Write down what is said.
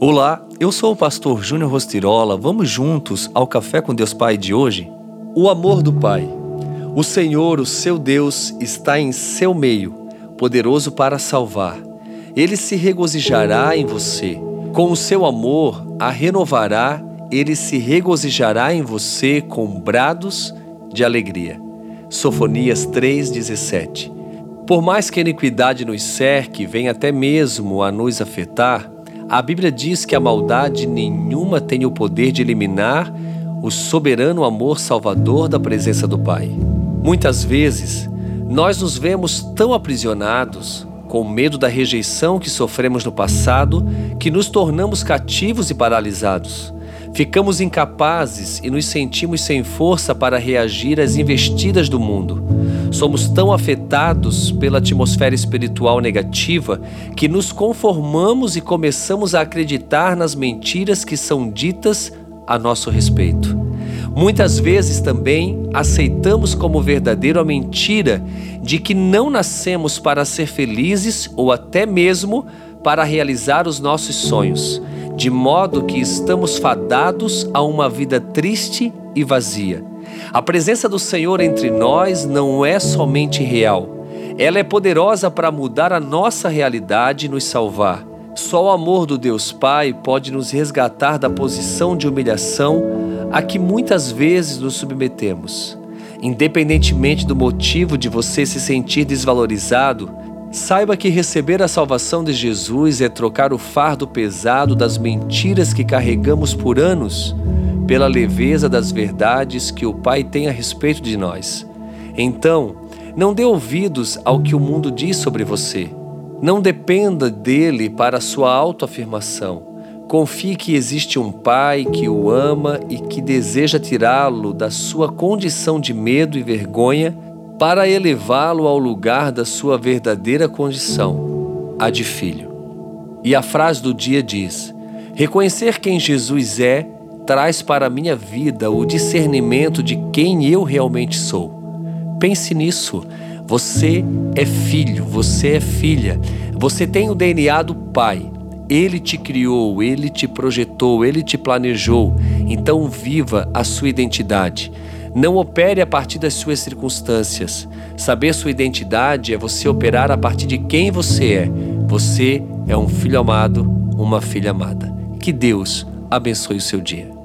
Olá, eu sou o pastor Júnior Rostirola. Vamos juntos ao Café com Deus Pai de hoje? O amor do Pai. O Senhor, o seu Deus, está em seu meio, poderoso para salvar. Ele se regozijará em você. Com o seu amor, a renovará, ele se regozijará em você com brados de alegria. Sofonias 3,17 Por mais que a iniquidade nos cerque, venha até mesmo a nos afetar, a Bíblia diz que a maldade nenhuma tem o poder de eliminar o soberano amor salvador da presença do Pai. Muitas vezes, nós nos vemos tão aprisionados, com medo da rejeição que sofremos no passado, que nos tornamos cativos e paralisados. Ficamos incapazes e nos sentimos sem força para reagir às investidas do mundo. Somos tão afetados pela atmosfera espiritual negativa que nos conformamos e começamos a acreditar nas mentiras que são ditas a nosso respeito. Muitas vezes também aceitamos como verdadeiro a mentira de que não nascemos para ser felizes ou até mesmo para realizar os nossos sonhos, de modo que estamos fadados a uma vida triste e vazia. A presença do Senhor entre nós não é somente real, ela é poderosa para mudar a nossa realidade e nos salvar. Só o amor do Deus Pai pode nos resgatar da posição de humilhação a que muitas vezes nos submetemos. Independentemente do motivo de você se sentir desvalorizado, saiba que receber a salvação de Jesus é trocar o fardo pesado das mentiras que carregamos por anos pela leveza das verdades que o Pai tem a respeito de nós. Então, não dê ouvidos ao que o mundo diz sobre você. Não dependa dele para sua autoafirmação. Confie que existe um Pai que o ama e que deseja tirá-lo da sua condição de medo e vergonha para elevá-lo ao lugar da sua verdadeira condição, a de filho. E a frase do dia diz: Reconhecer quem Jesus é traz para a minha vida o discernimento de quem eu realmente sou. Pense nisso. Você é filho, você é filha, você tem o DNA do Pai. Ele te criou, ele te projetou, ele te planejou. Então viva a sua identidade. Não opere a partir das suas circunstâncias. Saber sua identidade é você operar a partir de quem você é. Você é um filho amado, uma filha amada. Que Deus abençoe o seu dia.